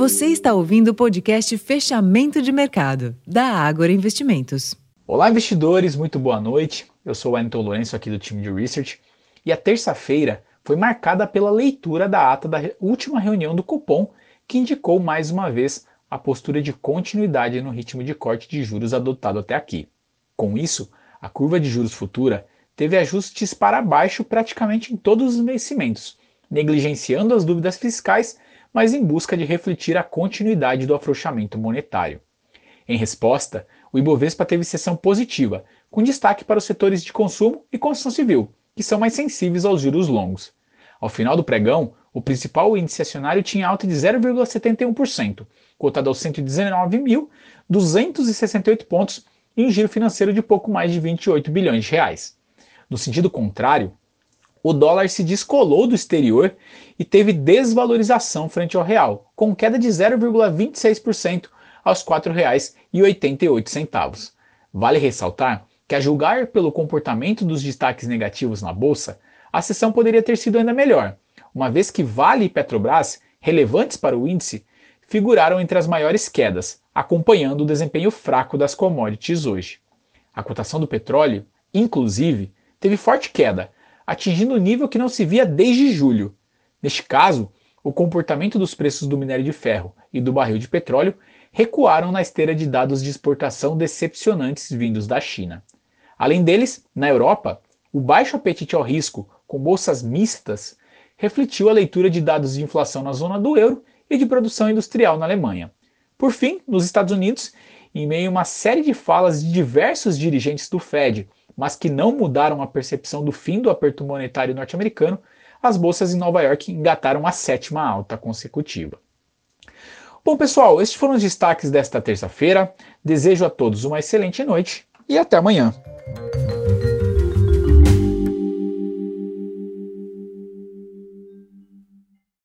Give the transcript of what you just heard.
Você está ouvindo o podcast Fechamento de Mercado, da Ágora Investimentos. Olá, investidores, muito boa noite. Eu sou o Wellington Lourenço, aqui do time de Research. E a terça-feira foi marcada pela leitura da ata da última reunião do Copom, que indicou mais uma vez a postura de continuidade no ritmo de corte de juros adotado até aqui. Com isso, a curva de juros futura teve ajustes para baixo praticamente em todos os vencimentos, negligenciando as dúvidas fiscais, mas em busca de refletir a continuidade do afrouxamento monetário. Em resposta, o Ibovespa teve sessão positiva, com destaque para os setores de consumo e construção civil, que são mais sensíveis aos juros longos. Ao final do pregão, o principal índice acionário tinha alta de 0,71%, cotado aos 119.268 pontos e um giro financeiro de pouco mais de 28 bilhões de reais. No sentido contrário, o dólar se descolou do exterior e teve desvalorização frente ao real, com queda de 0,26% aos R$ 4,88. Vale ressaltar que, a julgar pelo comportamento dos destaques negativos na bolsa, a sessão poderia ter sido ainda melhor, uma vez que Vale e Petrobras, relevantes para o índice, figuraram entre as maiores quedas, acompanhando o desempenho fraco das commodities hoje. A cotação do petróleo, inclusive, teve forte queda, atingindo um nível que não se via desde julho. Neste caso, o comportamento dos preços do minério de ferro e do barril de petróleo recuaram na esteira de dados de exportação decepcionantes vindos da China. Além deles, na Europa, o baixo apetite ao risco, com bolsas mistas, refletiu a leitura de dados de inflação na zona do euro e de produção industrial na Alemanha. Por fim, nos Estados Unidos, em meio a uma série de falas de diversos dirigentes do Fed, mas que não mudaram a percepção do fim do aperto monetário norte-americano, as bolsas em Nova York engataram a sétima alta consecutiva. Bom, pessoal, estes foram os destaques desta terça-feira. Desejo a todos uma excelente noite e até amanhã.